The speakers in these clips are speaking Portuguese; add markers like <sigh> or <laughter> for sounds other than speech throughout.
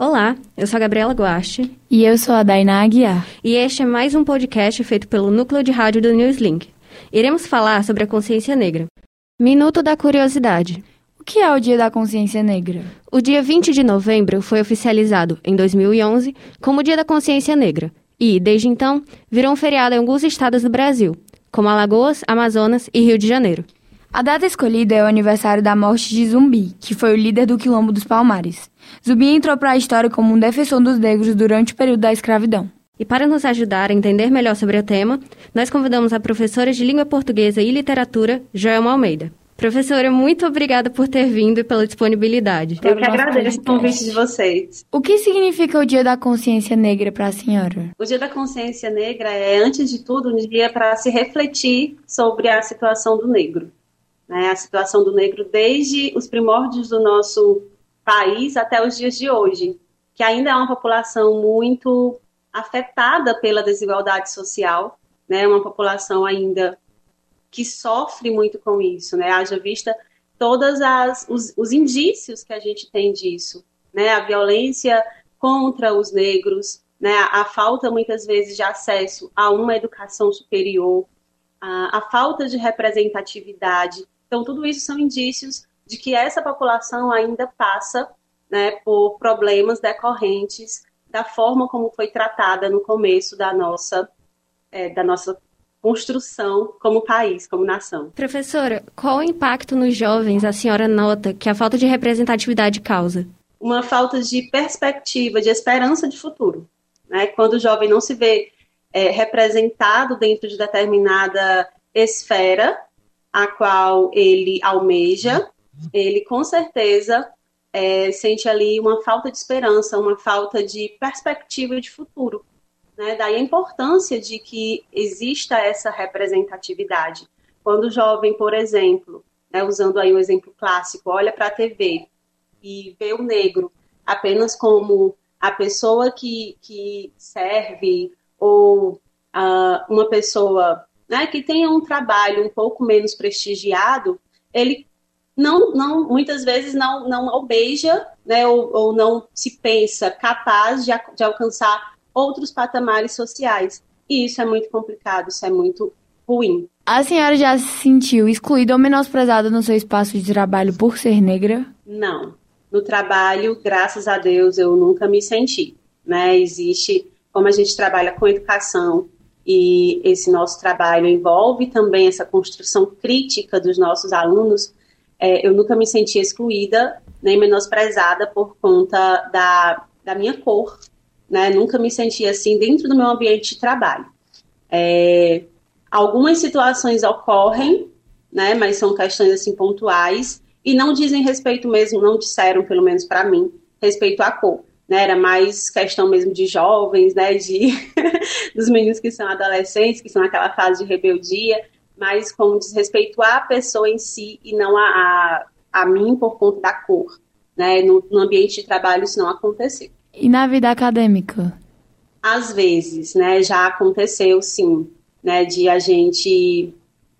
Olá, eu sou a Gabriela Guache. E eu sou a Dainá Aguiar. E este é mais um podcast feito pelo Núcleo de Rádio do Newslink. Iremos falar sobre a consciência negra. Minuto da Curiosidade. O que é o Dia da Consciência Negra? O dia 20 de novembro foi oficializado, em 2011, como Dia da Consciência Negra. E, desde então, virou um feriado em alguns estados do Brasil, como Alagoas, Amazonas e Rio de Janeiro. A data escolhida é o aniversário da morte de Zumbi, que foi o líder do Quilombo dos Palmares. Zumbi entrou para a história como um defensor dos negros durante o período da escravidão. E para nos ajudar a entender melhor sobre o tema, nós convidamos a professora de Língua Portuguesa e Literatura, Joelma Almeida. Professora, muito obrigada por ter vindo e pela disponibilidade. Eu que agradeço o convite de vocês. O que significa o Dia da Consciência Negra para a senhora? O Dia da Consciência Negra é, antes de tudo, um dia para se refletir sobre a situação do negro. Né? A situação do negro desde os primórdios do nosso país até os dias de hoje, que ainda é uma população muito afetada pela desigualdade social, né? Uma população ainda que sofre muito com isso, né? Haja vista todos os, os indícios que a gente tem disso, né? A violência contra os negros, né? A, falta muitas vezes de acesso a uma educação superior, a, a falta de representatividade. Então, tudo isso são indícios de que essa população ainda passa né, por problemas decorrentes da forma como foi tratada no começo da nossa, é, da nossa construção como país, como nação. Professora, qual o impacto nos jovens a senhora nota que a falta de representatividade causa? Uma falta de perspectiva, de esperança de futuro. Né? Quando o jovem não se vê é, representado dentro de determinada esfera a qual ele almeja, ele com certeza é, sente ali uma falta de esperança, uma falta de perspectiva de futuro. Né? Daí a importância de que exista essa representatividade. Quando o jovem, por exemplo, né, usando aí um exemplo clássico, olha para a TV e vê o negro apenas como a pessoa que, que serve ou uh, uma pessoa né, que tenha um trabalho um pouco menos prestigiado, ele não, não muitas vezes não, não almeja né, ou, ou não se pensa capaz de, de alcançar outros patamares sociais. E isso é muito complicado, isso é muito ruim. A senhora já se sentiu excluída ou menosprezada no seu espaço de trabalho por ser negra? Não. No trabalho, graças a Deus, eu nunca me senti. Né? Existe, como a gente trabalha com educação e esse nosso trabalho envolve também essa construção crítica dos nossos alunos, é, eu nunca me senti excluída nem menosprezada por conta da, da minha cor, né? Nunca me senti assim dentro do meu ambiente de trabalho. É, algumas situações ocorrem, né? Mas são questões assim pontuais e não dizem respeito mesmo, não disseram pelo menos para mim respeito à cor. Né, era mais questão mesmo de jovens, né, de <laughs> dos meninos que são adolescentes, que são naquela fase de rebeldia, mas com desrespeito à pessoa em si e não a, a, a mim por conta da cor. Né? No, no ambiente de trabalho isso não aconteceu. E na vida acadêmica? Às vezes, né, já aconteceu sim, né, de a gente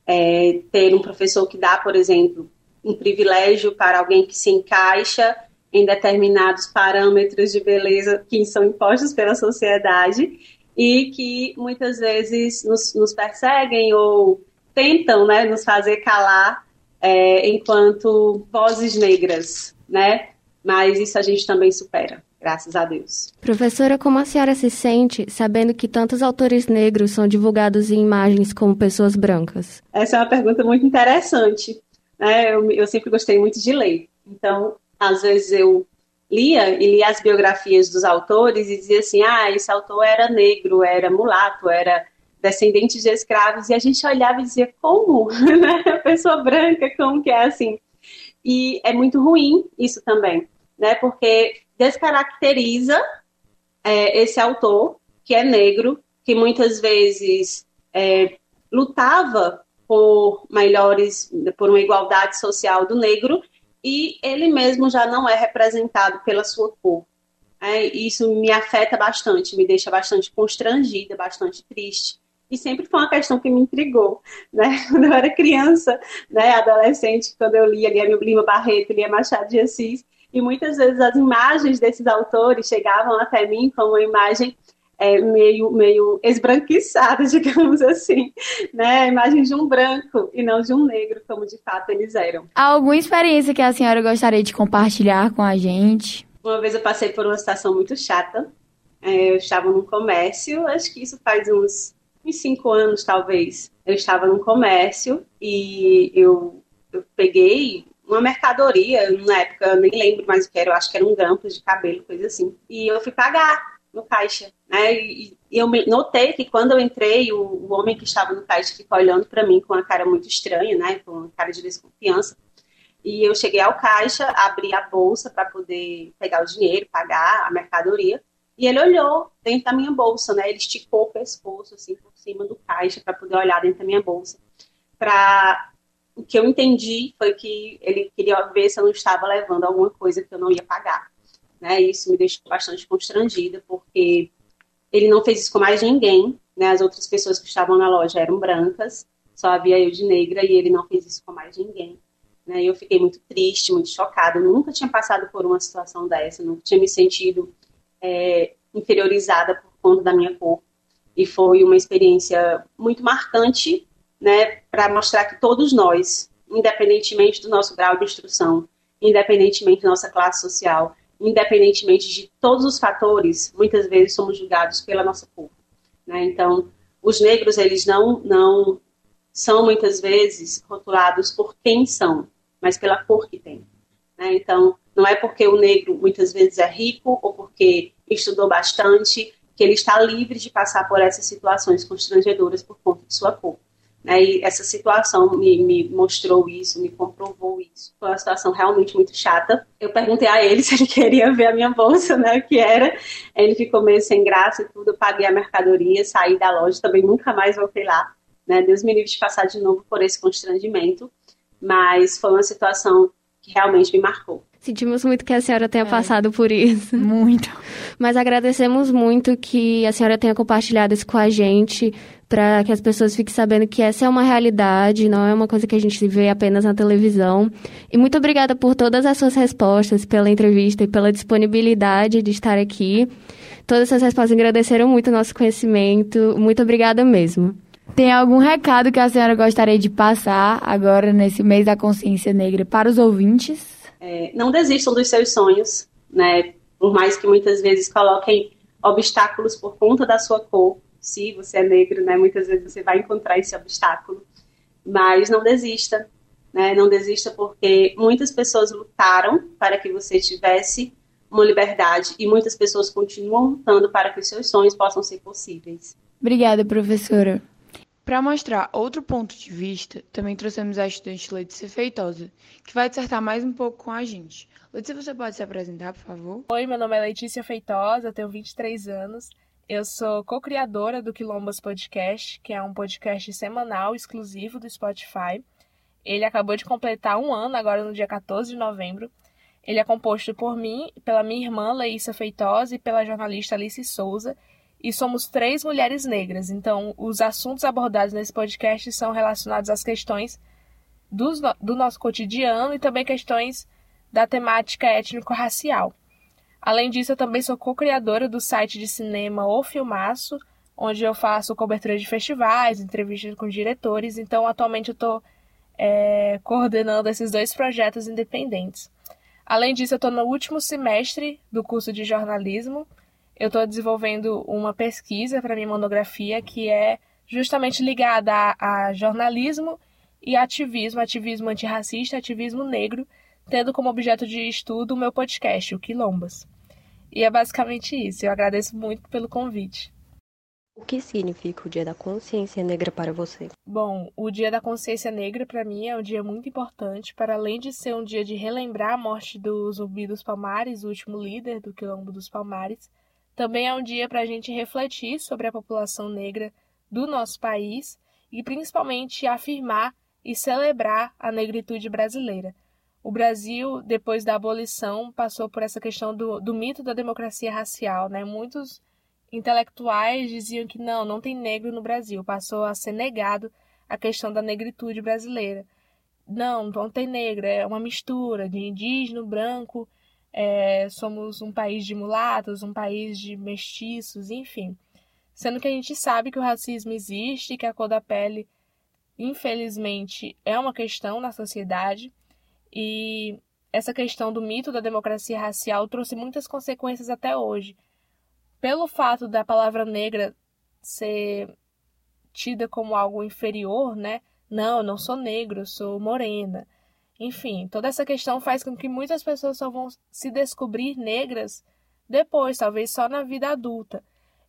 é, ter um professor que dá, por exemplo, um privilégio para alguém que se encaixa em determinados parâmetros de beleza que são impostos pela sociedade e que muitas vezes nos, nos perseguem ou tentam né, nos fazer calar é, enquanto vozes negras, né? Mas isso a gente também supera graças a Deus. Professora, como a senhora se sente sabendo que tantos autores negros são divulgados em imagens como pessoas brancas? Essa é uma pergunta muito interessante. Né? Eu, eu sempre gostei muito de ler. Então, às vezes eu lia e lia as biografias dos autores e dizia assim: ah, esse autor era negro, era mulato, era descendente de escravos. E a gente olhava e dizia: como? <laughs> Né? Pessoa branca, como que é assim? E é muito ruim isso também, né? Porque descaracteriza é, esse autor, que é negro, que muitas vezes é, lutava por melhores, por uma igualdade social do negro, e ele mesmo já não é representado pela sua cor. É, isso me afeta bastante, me deixa bastante constrangida, bastante triste. E sempre foi uma questão que me intrigou, né? <laughs> Quando eu era criança, né, adolescente, quando eu lia, lia Lima Barreto, lia Machado de Assis, E muitas vezes as imagens desses autores chegavam até mim como uma imagem é, meio, meio esbranquiçada, <laughs> digamos assim, né? A imagem de um branco e não de um negro, como de fato eles eram. Há alguma experiência que a senhora gostaria de compartilhar com a gente? Uma vez eu passei por uma situação muito chata. É, eu estava num comércio, acho que isso faz uns, uns cinco anos, talvez. Eu estava num comércio e eu, eu peguei uma mercadoria, na época eu nem lembro mais o que era, eu acho que era um grampo de cabelo, coisa assim. E eu fui pagar no caixa, né? E, e eu notei que quando eu entrei, o, o homem que estava no caixa ficou olhando para mim com uma cara muito estranha, né? Com uma cara de desconfiança. E eu cheguei ao caixa, abri a bolsa para poder pegar o dinheiro, pagar a mercadoria. E ele olhou dentro da minha bolsa, né? Ele esticou o pescoço assim por cima do caixa para poder olhar dentro da minha bolsa. Para o que eu entendi foi que ele queria ver se eu não estava levando alguma coisa que eu não ia pagar. Né? Isso me deixou bastante constrangida, porque ele não fez isso com mais ninguém. Né? As outras pessoas que estavam na loja eram brancas, só havia eu de negra e ele não fez isso com mais ninguém. Né? Eu fiquei muito triste, muito chocada. Nunca tinha passado por uma situação dessa, nunca tinha me sentido é, inferiorizada por conta da minha cor. E foi uma experiência muito marcante né, para mostrar que todos nós, independentemente do nosso grau de instrução, independentemente da nossa classe social, independentemente de todos os fatores, muitas vezes somos julgados pela nossa cor. Né? Então, os negros, eles não, não são muitas vezes rotulados por quem são, mas pela cor que tem. Né? Então, não é porque o negro muitas vezes é rico ou porque estudou bastante que ele está livre de passar por essas situações constrangedoras por conta de sua cor. Né? E essa situação me, me, mostrou isso, me comprovou isso. Foi uma situação realmente muito chata. Eu perguntei a ele <laughs> se ele queria ver a minha bolsa, né, o que era. Ele ficou meio sem graça e tudo. Eu paguei a mercadoria, saí da loja, também nunca mais voltei lá. Né? Deus me livre de passar de novo por esse constrangimento. Mas foi uma situação que realmente me marcou. Sentimos muito que a senhora tenha é. passado por isso. Muito. Mas agradecemos muito que a senhora tenha compartilhado isso com a gente, para que as pessoas fiquem sabendo que essa é uma realidade, não é uma coisa que a gente vê apenas na televisão. E muito obrigada por todas as suas respostas, pela entrevista e pela disponibilidade de estar aqui. Todas essas respostas agradeceram muito o nosso conhecimento. Muito obrigada mesmo. Tem algum recado que a senhora gostaria de passar agora, nesse mês da consciência negra, para os ouvintes? É, não desistam dos seus sonhos, né? Por mais que muitas vezes coloquem obstáculos por conta da sua cor. Se você é negro, né? Muitas vezes você vai encontrar esse obstáculo. Mas não desista, né? Não desista porque muitas pessoas lutaram para que você tivesse uma liberdade e muitas pessoas continuam lutando para que os seus sonhos possam ser possíveis. Obrigada, professora. Para mostrar outro ponto de vista, também trouxemos a estudante Letícia Feitosa, que vai dissertar mais um pouco com a gente. Letícia, você pode se apresentar, por favor? Oi, meu nome é Letícia Feitosa, tenho 23 anos. Eu sou co-criadora do Quilombas Podcast, que é um podcast semanal exclusivo do Spotify. Ele acabou de completar um ano, agora no dia 14 de novembro. Ele é composto por mim, pela minha irmã Leísa Feitosa e pela jornalista Alice Souza, e somos três mulheres negras. Então, os assuntos abordados nesse podcast são relacionados às questões do, do nosso cotidiano e também questões da temática étnico-racial. Além disso, eu também sou co-criadora do site de cinema O Filmaço, onde eu faço cobertura de festivais, entrevistas com diretores. Então, atualmente, eu estou é, coordenando esses dois projetos independentes. Além disso, eu estou no último semestre do curso de jornalismo eu estou desenvolvendo uma pesquisa para minha monografia que é justamente ligada a, a jornalismo e ativismo, ativismo antirracista, ativismo negro, tendo como objeto de estudo o meu podcast, o Quilombas. E é basicamente isso. Eu agradeço muito pelo convite. O que significa o Dia da Consciência Negra para você? Bom, o Dia da Consciência Negra para mim é um dia muito importante, para além de ser um dia de relembrar a morte do Zumbi dos Palmares, o último líder do Quilombo dos Palmares, também é um dia para a gente refletir sobre a população negra do nosso país e principalmente afirmar e celebrar a negritude brasileira. O Brasil, depois da abolição, passou por essa questão do, do mito da democracia racial. Né? Muitos intelectuais diziam que não, não tem negro no Brasil. Passou a ser negado a questão da negritude brasileira. Não, não tem negro, é uma mistura de indígena, branco, é, somos um país de mulatos, um país de mestiços, enfim. Sendo que a gente sabe que o racismo existe, que a cor da pele, infelizmente, é uma questão na sociedade e essa questão do mito da democracia racial trouxe muitas consequências até hoje. Pelo fato da palavra negra ser tida como algo inferior, né? Não, eu não sou negro, eu sou morena. Enfim, toda essa questão faz com que muitas pessoas só vão se descobrir negras depois, talvez só na vida adulta.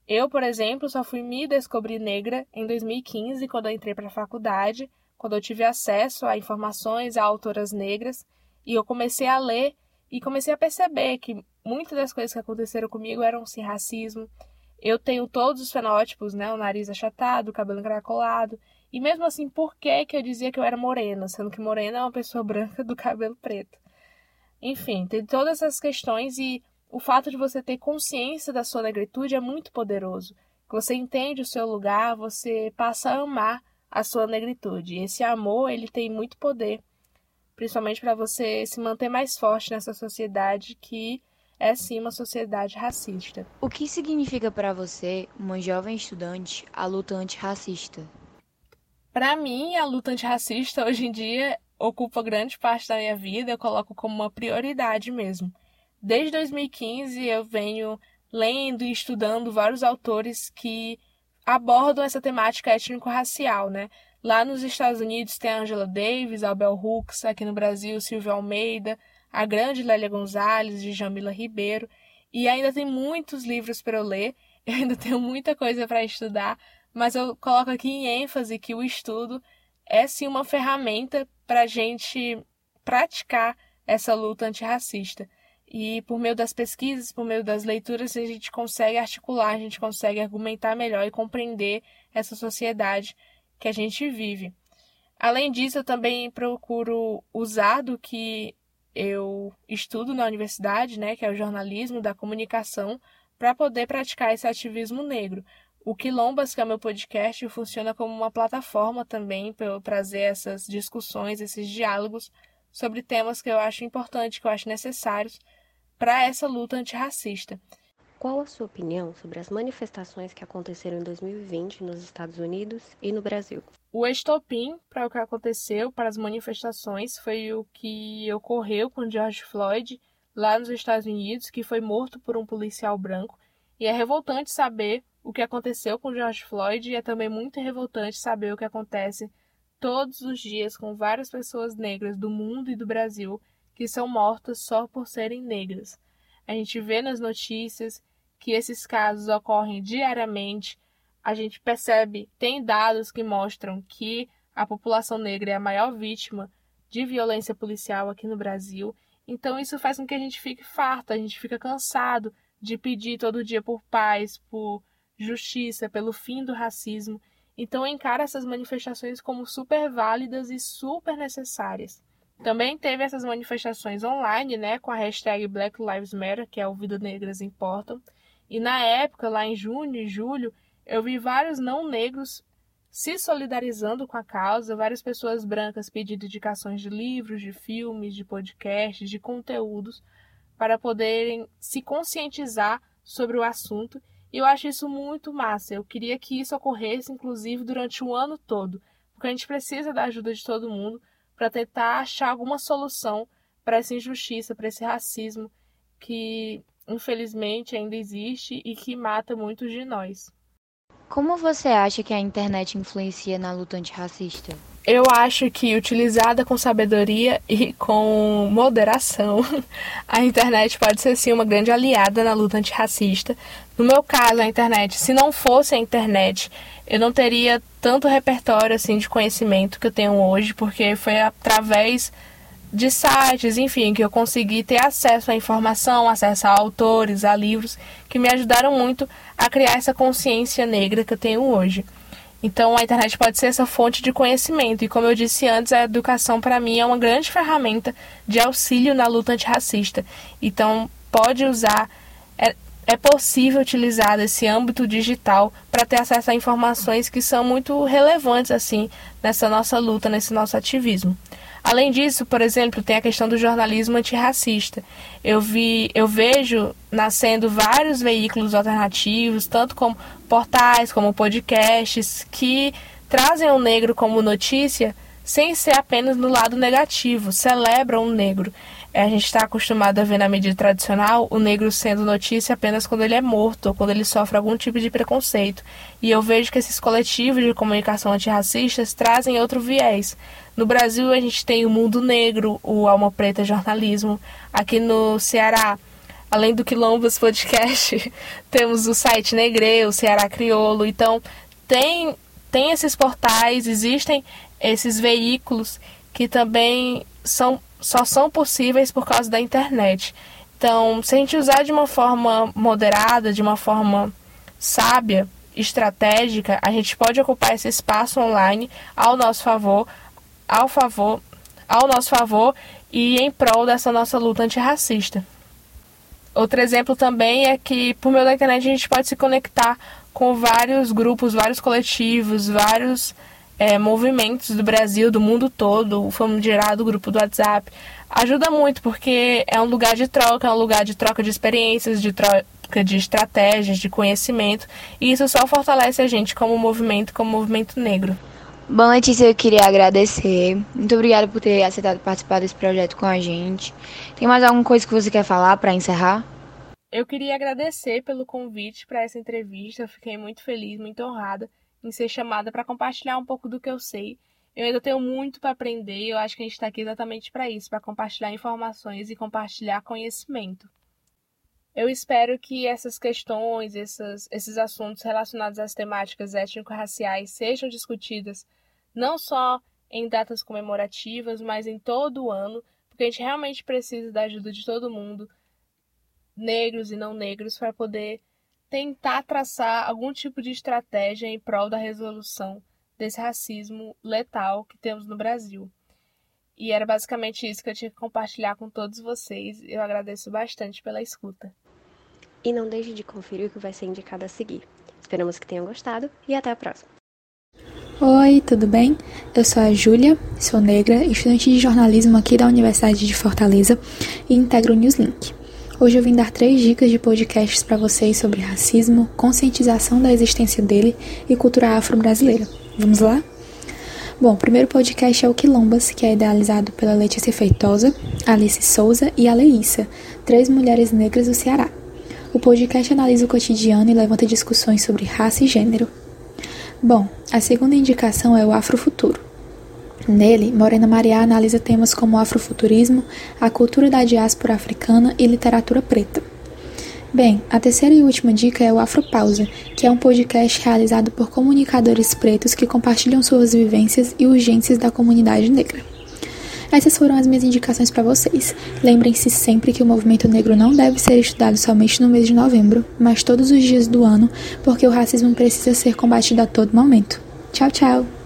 Eu, por exemplo, só fui me descobrir negra em 2015, quando eu entrei para a faculdade, quando eu tive acesso a informações a autoras negras, e eu comecei a ler e comecei a perceber que muitas das coisas que aconteceram comigo eram sim racismo. Eu tenho todos os fenótipos, né? O nariz achatado, o cabelo encaracolado. E mesmo assim, por que, que eu dizia que eu era morena, sendo que morena é uma pessoa branca do cabelo preto? Enfim, tem todas essas questões e o fato de você ter consciência da sua negritude é muito poderoso. Você entende o seu lugar, você passa a amar a sua negritude. E esse amor, ele tem muito poder, principalmente para você se manter mais forte nessa sociedade que é sim uma sociedade racista. O que significa para você, uma jovem estudante, a luta antirracista? Para mim, a luta antirracista hoje em dia ocupa grande parte da minha vida, eu coloco como uma prioridade mesmo. Desde 2015 eu venho lendo e estudando vários autores que abordam essa temática étnico-racial, né? Lá nos Estados Unidos tem a Angela Davis, a Bell Hooks, aqui no Brasil Silvia Almeida, a grande Lélia Gonzalez, de Jamila Ribeiro, e ainda tem muitos livros para eu ler, <laughs> eu ainda tenho muita coisa para estudar, mas eu coloco aqui em ênfase que o estudo é sim uma ferramenta para a gente praticar essa luta antirracista. E por meio das pesquisas, por meio das leituras, a gente consegue articular, a gente consegue argumentar melhor e compreender essa sociedade que a gente vive. Além disso, eu também procuro usar do que eu estudo na universidade, né, que é o jornalismo da comunicação, para poder praticar esse ativismo negro. O Quilombas, que é o meu podcast, funciona como uma plataforma também para eu trazer essas discussões, esses diálogos sobre temas que eu acho importantes, que eu acho necessários para essa luta antirracista. Qual a sua opinião sobre as manifestações que aconteceram em 2020 nos Estados Unidos e no Brasil? O estopim para o que aconteceu, para as manifestações, foi o que ocorreu com George Floyd lá nos Estados Unidos, que foi morto por um policial branco. E é revoltante saber o que aconteceu com George Floyd e é também muito revoltante saber o que acontece todos os dias com várias pessoas negras do mundo e do Brasil que são mortas só por serem negras. A gente vê nas notícias que esses casos ocorrem diariamente. A gente percebe, tem dados que mostram que a população negra é a maior vítima de violência policial aqui no Brasil. Então isso faz com que a gente fique farto, a gente fica cansado de pedir todo dia por paz, por justiça, pelo fim do racismo. Então encara essas manifestações como super válidas e super necessárias. Também teve essas manifestações online, né, com a hashtag Black Lives Matter, que é o Vida Negras Importam, e na época, lá em junho e julho, eu vi vários não negros se solidarizando com a causa, várias pessoas brancas pedindo indicações de livros, de filmes, de podcasts, de conteúdos, para poderem se conscientizar sobre o assunto. E eu acho isso muito massa. Eu queria que isso ocorresse, inclusive, durante o ano todo, porque a gente precisa da ajuda de todo mundo para tentar achar alguma solução para essa injustiça, para esse racismo que infelizmente ainda existe e que mata muitos de nós. Como você acha que a internet influencia na luta antirracista? Eu acho que utilizada com sabedoria e com moderação, <laughs> a internet pode ser sim uma grande aliada na luta antirracista. No meu caso, a internet, se não fosse a internet, eu não teria tanto repertório assim de conhecimento que eu tenho hoje, porque foi através de sites, enfim, que eu consegui ter acesso à informação, acesso a autores, a livros, que me ajudaram muito a criar essa consciência negra que eu tenho hoje. Então, a internet pode ser essa fonte de conhecimento, e como eu disse antes, a educação para mim é uma grande ferramenta de auxílio na luta antirracista. Então, pode usar. É, é possível utilizar esse âmbito digital para ter acesso a informações que são muito relevantes assim nessa nossa luta, nesse nosso ativismo. Além disso, por exemplo, tem a questão do jornalismo antirracista. Eu vi, eu vejo nascendo vários veículos alternativos, tanto como portais, como podcasts, que trazem o negro como notícia sem ser apenas no lado negativo, celebram o negro. A gente está acostumado a ver na mídia tradicional o negro sendo notícia apenas quando ele é morto ou quando ele sofre algum tipo de preconceito. E eu vejo que esses coletivos de comunicação antirracistas trazem outro viés. No Brasil, a gente tem o Mundo Negro, o Alma Preta Jornalismo. Aqui no Ceará, além do Quilombos Podcast, <laughs> temos o site Negreu, o Ceará Criolo. Então, tem, tem esses portais, existem esses veículos que também são só são possíveis por causa da internet. Então, se a gente usar de uma forma moderada, de uma forma sábia, estratégica, a gente pode ocupar esse espaço online ao nosso favor, ao favor, ao nosso favor e em prol dessa nossa luta antirracista. Outro exemplo também é que por meio da internet a gente pode se conectar com vários grupos, vários coletivos, vários é, movimentos do Brasil, do mundo todo, o famigerado grupo do WhatsApp, ajuda muito porque é um lugar de troca, é um lugar de troca de experiências, de troca de estratégias, de conhecimento, e isso só fortalece a gente como movimento, como movimento negro. Bom, Letícia, eu queria agradecer. Muito obrigada por ter aceitado participar desse projeto com a gente. Tem mais alguma coisa que você quer falar para encerrar? Eu queria agradecer pelo convite para essa entrevista. Eu fiquei muito feliz, muito honrada em ser chamada para compartilhar um pouco do que eu sei. Eu ainda tenho muito para aprender e eu acho que a gente está aqui exatamente para isso, para compartilhar informações e compartilhar conhecimento. Eu espero que essas questões, essas, esses assuntos relacionados às temáticas étnico-raciais sejam discutidas não só em datas comemorativas, mas em todo o ano, porque a gente realmente precisa da ajuda de todo mundo, negros e não negros, para poder tentar traçar algum tipo de estratégia em prol da resolução desse racismo letal que temos no Brasil. E era basicamente isso que eu tinha que compartilhar com todos vocês. Eu agradeço bastante pela escuta. E não deixe de conferir o que vai ser indicado a seguir. Esperamos que tenham gostado e até a próxima. Oi, tudo bem? Eu sou a Júlia, sou negra, estudante de jornalismo aqui da Universidade de Fortaleza e integro o Newslink. Hoje eu vim dar três dicas de podcasts para vocês sobre racismo, conscientização da existência dele e cultura afro-brasileira. Vamos lá? Bom, o primeiro podcast é o Quilombas, que é idealizado pela Letícia Feitosa, Alice Souza e a Leíssa, três mulheres negras do Ceará. O podcast analisa o cotidiano e levanta discussões sobre raça e gênero. Bom, a segunda indicação é o Afrofuturo. Nele, Morena Maria analisa temas como afrofuturismo, a cultura da diáspora africana e literatura preta. Bem, a terceira e última dica é o Afropausa, que é um podcast realizado por comunicadores pretos que compartilham suas vivências e urgências da comunidade negra. Essas foram as minhas indicações para vocês. Lembrem-se sempre que o movimento negro não deve ser estudado somente no mês de novembro, mas todos os dias do ano, porque o racismo precisa ser combatido a todo momento. Tchau, tchau!